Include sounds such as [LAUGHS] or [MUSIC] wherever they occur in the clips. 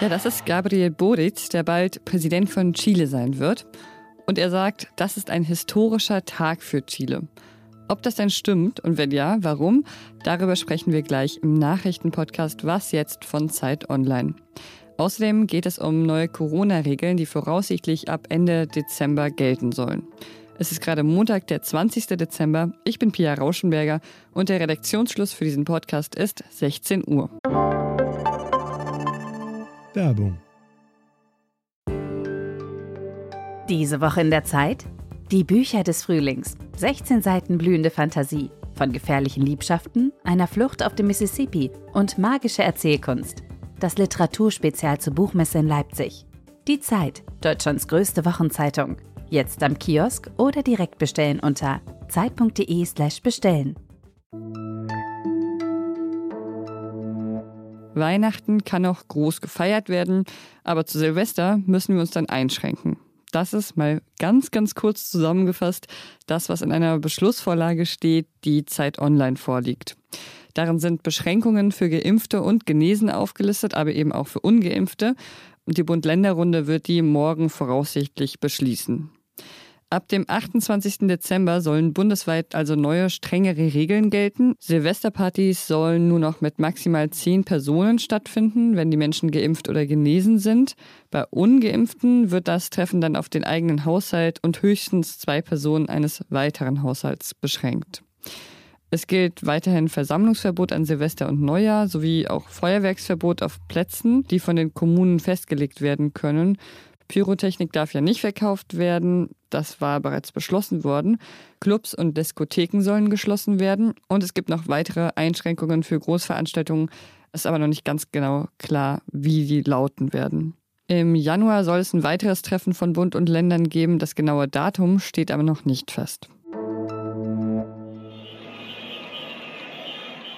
Ja, das ist Gabriel Boric, der bald Präsident von Chile sein wird. Und er sagt, das ist ein historischer Tag für Chile. Ob das denn stimmt und wenn ja, warum? Darüber sprechen wir gleich im Nachrichtenpodcast Was jetzt von Zeit Online. Außerdem geht es um neue Corona-Regeln, die voraussichtlich ab Ende Dezember gelten sollen. Es ist gerade Montag, der 20. Dezember. Ich bin Pia Rauschenberger und der Redaktionsschluss für diesen Podcast ist 16 Uhr. Werbung. Diese Woche in der Zeit? Die Bücher des Frühlings. 16 Seiten blühende Fantasie. Von gefährlichen Liebschaften, einer Flucht auf dem Mississippi und magische Erzählkunst. Das Literaturspezial zur Buchmesse in Leipzig. Die Zeit, Deutschlands größte Wochenzeitung. Jetzt am Kiosk oder direkt bestellen unter zeit.de/slash bestellen. Weihnachten kann auch groß gefeiert werden, aber zu Silvester müssen wir uns dann einschränken. Das ist mal ganz, ganz kurz zusammengefasst das, was in einer Beschlussvorlage steht, die Zeit Online vorliegt. Darin sind Beschränkungen für Geimpfte und Genesene aufgelistet, aber eben auch für Ungeimpfte. Und die Bund-Länder-Runde wird die morgen voraussichtlich beschließen. Ab dem 28. Dezember sollen bundesweit also neue, strengere Regeln gelten. Silvesterpartys sollen nur noch mit maximal zehn Personen stattfinden, wenn die Menschen geimpft oder genesen sind. Bei ungeimpften wird das Treffen dann auf den eigenen Haushalt und höchstens zwei Personen eines weiteren Haushalts beschränkt. Es gilt weiterhin Versammlungsverbot an Silvester und Neujahr sowie auch Feuerwerksverbot auf Plätzen, die von den Kommunen festgelegt werden können. Pyrotechnik darf ja nicht verkauft werden. Das war bereits beschlossen worden. Clubs und Diskotheken sollen geschlossen werden. Und es gibt noch weitere Einschränkungen für Großveranstaltungen. Ist aber noch nicht ganz genau klar, wie die lauten werden. Im Januar soll es ein weiteres Treffen von Bund und Ländern geben. Das genaue Datum steht aber noch nicht fest.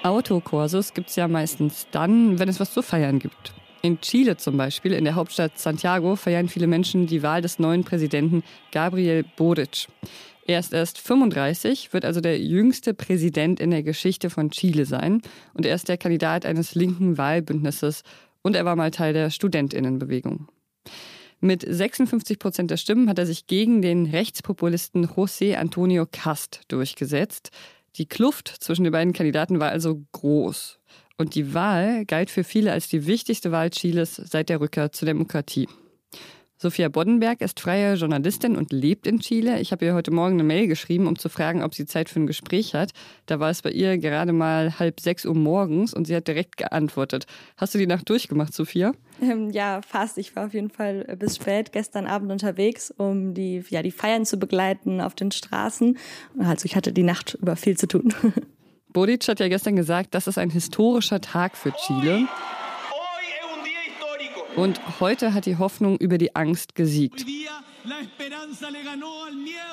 Autokursus gibt es ja meistens dann, wenn es was zu feiern gibt. In Chile zum Beispiel, in der Hauptstadt Santiago, feiern viele Menschen die Wahl des neuen Präsidenten Gabriel Boric. Er ist erst 35, wird also der jüngste Präsident in der Geschichte von Chile sein. Und er ist der Kandidat eines linken Wahlbündnisses und er war mal Teil der Studentinnenbewegung. Mit 56 Prozent der Stimmen hat er sich gegen den Rechtspopulisten José Antonio Cast durchgesetzt. Die Kluft zwischen den beiden Kandidaten war also groß. Und die Wahl galt für viele als die wichtigste Wahl Chiles seit der Rückkehr zur Demokratie. Sophia Boddenberg ist freie Journalistin und lebt in Chile. Ich habe ihr heute Morgen eine Mail geschrieben, um zu fragen, ob sie Zeit für ein Gespräch hat. Da war es bei ihr gerade mal halb sechs Uhr morgens und sie hat direkt geantwortet. Hast du die Nacht durchgemacht, Sophia? Ähm, ja, fast. Ich war auf jeden Fall bis spät gestern Abend unterwegs, um die, ja, die Feiern zu begleiten auf den Straßen. Also ich hatte die Nacht über viel zu tun. [LAUGHS] Boric hat ja gestern gesagt, das ist ein historischer Tag für Chile. Und heute hat die Hoffnung über die Angst gesiegt.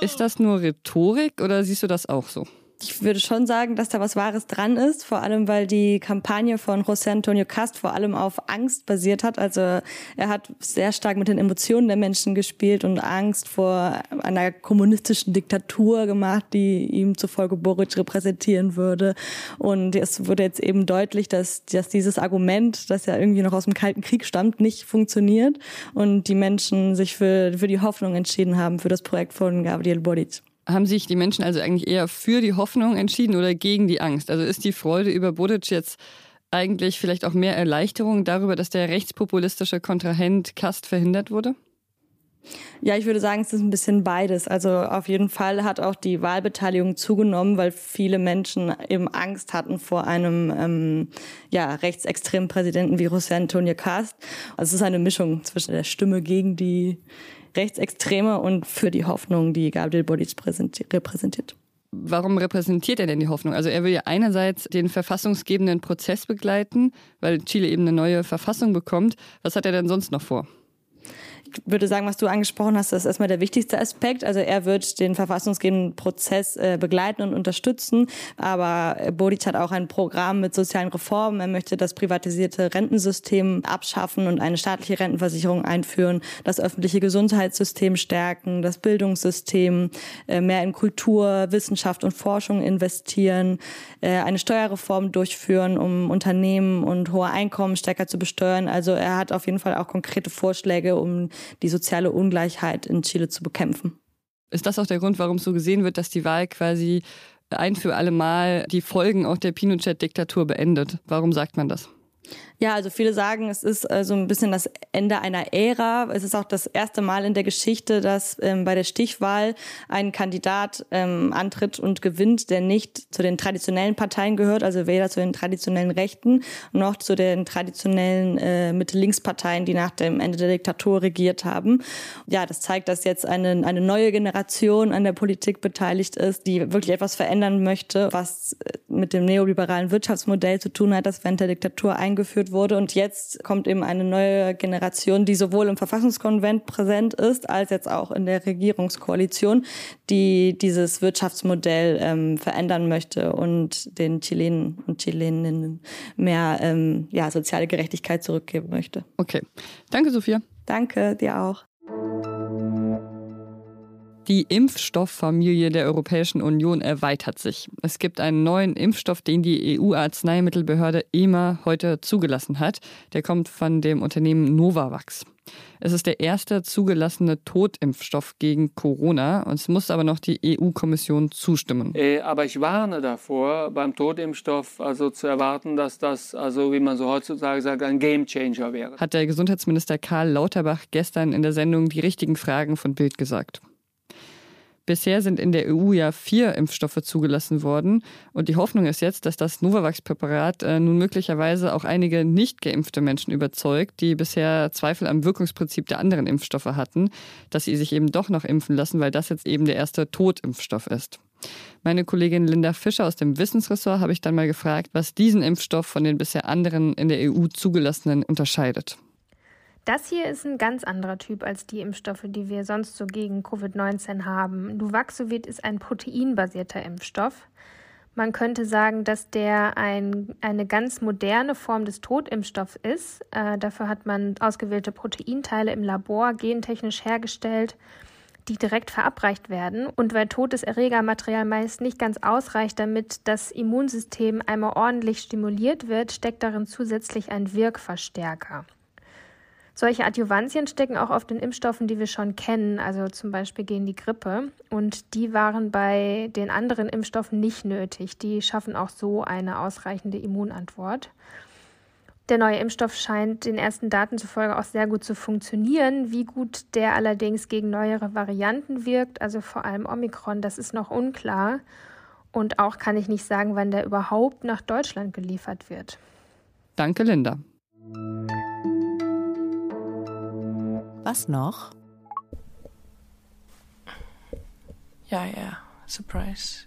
Ist das nur Rhetorik oder siehst du das auch so? Ich würde schon sagen, dass da was Wahres dran ist, vor allem weil die Kampagne von José Antonio Cast vor allem auf Angst basiert hat. Also er hat sehr stark mit den Emotionen der Menschen gespielt und Angst vor einer kommunistischen Diktatur gemacht, die ihm zufolge Boric repräsentieren würde. Und es wurde jetzt eben deutlich, dass, dass dieses Argument, das ja irgendwie noch aus dem Kalten Krieg stammt, nicht funktioniert und die Menschen sich für, für die Hoffnung entschieden haben, für das Projekt von Gabriel Boric. Haben sich die Menschen also eigentlich eher für die Hoffnung entschieden oder gegen die Angst? Also ist die Freude über Bodic jetzt eigentlich vielleicht auch mehr Erleichterung darüber, dass der rechtspopulistische Kontrahent Kast verhindert wurde? Ja, ich würde sagen, es ist ein bisschen beides. Also auf jeden Fall hat auch die Wahlbeteiligung zugenommen, weil viele Menschen eben Angst hatten vor einem ähm, ja, rechtsextremen Präsidenten wie José Antonio Cast. Also es ist eine Mischung zwischen der Stimme gegen die Rechtsextreme und für die Hoffnung, die Gabriel Boric repräsentiert. Warum repräsentiert er denn die Hoffnung? Also er will ja einerseits den verfassungsgebenden Prozess begleiten, weil Chile eben eine neue Verfassung bekommt. Was hat er denn sonst noch vor? Ich würde sagen, was du angesprochen hast, das ist erstmal der wichtigste Aspekt. Also er wird den verfassungsgebenden Prozess äh, begleiten und unterstützen. Aber Bodic hat auch ein Programm mit sozialen Reformen. Er möchte das privatisierte Rentensystem abschaffen und eine staatliche Rentenversicherung einführen, das öffentliche Gesundheitssystem stärken, das Bildungssystem, äh, mehr in Kultur, Wissenschaft und Forschung investieren, äh, eine Steuerreform durchführen, um Unternehmen und hohe Einkommen stärker zu besteuern. Also er hat auf jeden Fall auch konkrete Vorschläge, um die soziale Ungleichheit in Chile zu bekämpfen. Ist das auch der Grund, warum so gesehen wird, dass die Wahl quasi ein für alle Mal die Folgen auch der Pinochet-Diktatur beendet? Warum sagt man das? Ja, also viele sagen, es ist äh, so ein bisschen das Ende einer Ära. Es ist auch das erste Mal in der Geschichte, dass ähm, bei der Stichwahl ein Kandidat ähm, antritt und gewinnt, der nicht zu den traditionellen Parteien gehört, also weder zu den traditionellen Rechten noch zu den traditionellen äh, Mitte-Links-Parteien, die nach dem Ende der Diktatur regiert haben. Ja, das zeigt, dass jetzt eine, eine neue Generation an der Politik beteiligt ist, die wirklich etwas verändern möchte, was äh, mit dem neoliberalen Wirtschaftsmodell zu tun hat, das während der Diktatur eingeführt eingeführt wurde. Und jetzt kommt eben eine neue Generation, die sowohl im Verfassungskonvent präsent ist, als jetzt auch in der Regierungskoalition, die dieses Wirtschaftsmodell ähm, verändern möchte und den Chilenen und Chileninnen mehr ähm, ja, soziale Gerechtigkeit zurückgeben möchte. Okay. Danke, Sophia. Danke, dir auch. Die Impfstofffamilie der Europäischen Union erweitert sich. Es gibt einen neuen Impfstoff, den die EU-Arzneimittelbehörde EMA heute zugelassen hat. Der kommt von dem Unternehmen Novavax. Es ist der erste zugelassene Totimpfstoff gegen Corona. Es muss aber noch die EU-Kommission zustimmen. Äh, aber ich warne davor, beim Totimpfstoff also zu erwarten, dass das, also wie man so heutzutage sagt, ein Gamechanger wäre. Hat der Gesundheitsminister Karl Lauterbach gestern in der Sendung die richtigen Fragen von Bild gesagt. Bisher sind in der EU ja vier Impfstoffe zugelassen worden. Und die Hoffnung ist jetzt, dass das Novavax-Präparat äh, nun möglicherweise auch einige nicht geimpfte Menschen überzeugt, die bisher Zweifel am Wirkungsprinzip der anderen Impfstoffe hatten, dass sie sich eben doch noch impfen lassen, weil das jetzt eben der erste Totimpfstoff ist. Meine Kollegin Linda Fischer aus dem Wissensressort habe ich dann mal gefragt, was diesen Impfstoff von den bisher anderen in der EU zugelassenen unterscheidet. Das hier ist ein ganz anderer Typ als die Impfstoffe, die wir sonst so gegen Covid-19 haben. Nuvaxovid ist ein proteinbasierter Impfstoff. Man könnte sagen, dass der ein, eine ganz moderne Form des Totimpfstoffs ist. Äh, dafür hat man ausgewählte Proteinteile im Labor gentechnisch hergestellt, die direkt verabreicht werden. Und weil totes Erregermaterial meist nicht ganz ausreicht, damit das Immunsystem einmal ordentlich stimuliert wird, steckt darin zusätzlich ein Wirkverstärker. Solche Adjuvantien stecken auch oft in Impfstoffen, die wir schon kennen, also zum Beispiel gegen die Grippe. Und die waren bei den anderen Impfstoffen nicht nötig. Die schaffen auch so eine ausreichende Immunantwort. Der neue Impfstoff scheint den ersten Daten zufolge auch sehr gut zu funktionieren. Wie gut der allerdings gegen neuere Varianten wirkt, also vor allem Omikron, das ist noch unklar. Und auch kann ich nicht sagen, wann der überhaupt nach Deutschland geliefert wird. Danke, Linda. Was noch? Ja, ja, Surprise.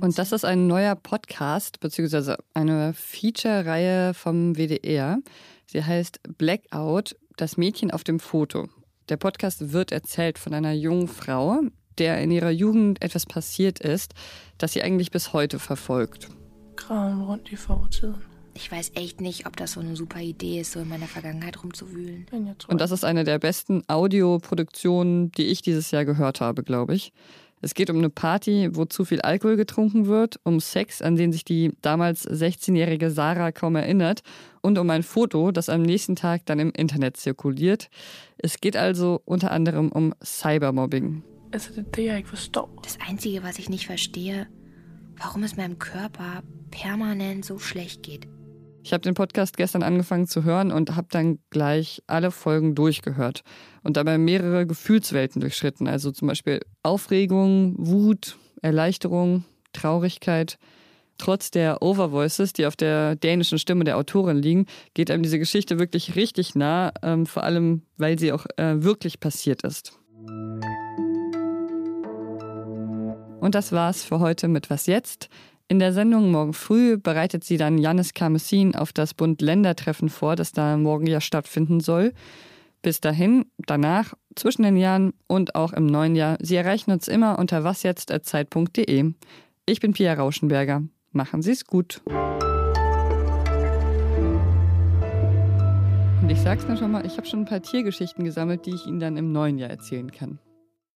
Und das ist ein neuer Podcast, beziehungsweise eine Feature-Reihe vom WDR. Sie heißt Blackout, das Mädchen auf dem Foto. Der Podcast wird erzählt von einer jungen Frau, der in ihrer Jugend etwas passiert ist, das sie eigentlich bis heute verfolgt. Grauen rund die fortiden. Ich weiß echt nicht, ob das so eine super Idee ist, so in meiner Vergangenheit rumzuwühlen. Und das ist eine der besten Audioproduktionen, die ich dieses Jahr gehört habe, glaube ich. Es geht um eine Party, wo zu viel Alkohol getrunken wird, um Sex, an den sich die damals 16-jährige Sarah kaum erinnert, und um ein Foto, das am nächsten Tag dann im Internet zirkuliert. Es geht also unter anderem um Cybermobbing. Das Einzige, was ich nicht verstehe, warum es meinem Körper permanent so schlecht geht. Ich habe den Podcast gestern angefangen zu hören und habe dann gleich alle Folgen durchgehört und dabei mehrere Gefühlswelten durchschritten. Also zum Beispiel Aufregung, Wut, Erleichterung, Traurigkeit. Trotz der Overvoices, die auf der dänischen Stimme der Autorin liegen, geht einem diese Geschichte wirklich richtig nah, ähm, vor allem weil sie auch äh, wirklich passiert ist. Und das war's für heute mit Was jetzt? In der Sendung morgen früh bereitet sie dann Janis Karmesin auf das Bund-Länder-Treffen vor, das da morgen ja stattfinden soll. Bis dahin, danach, zwischen den Jahren und auch im neuen Jahr. Sie erreichen uns immer unter wasjetzt.zeit.de. Ich bin Pia Rauschenberger. Machen Sie es gut. Und ich sag's nur schon mal, ich habe schon ein paar Tiergeschichten gesammelt, die ich Ihnen dann im neuen Jahr erzählen kann.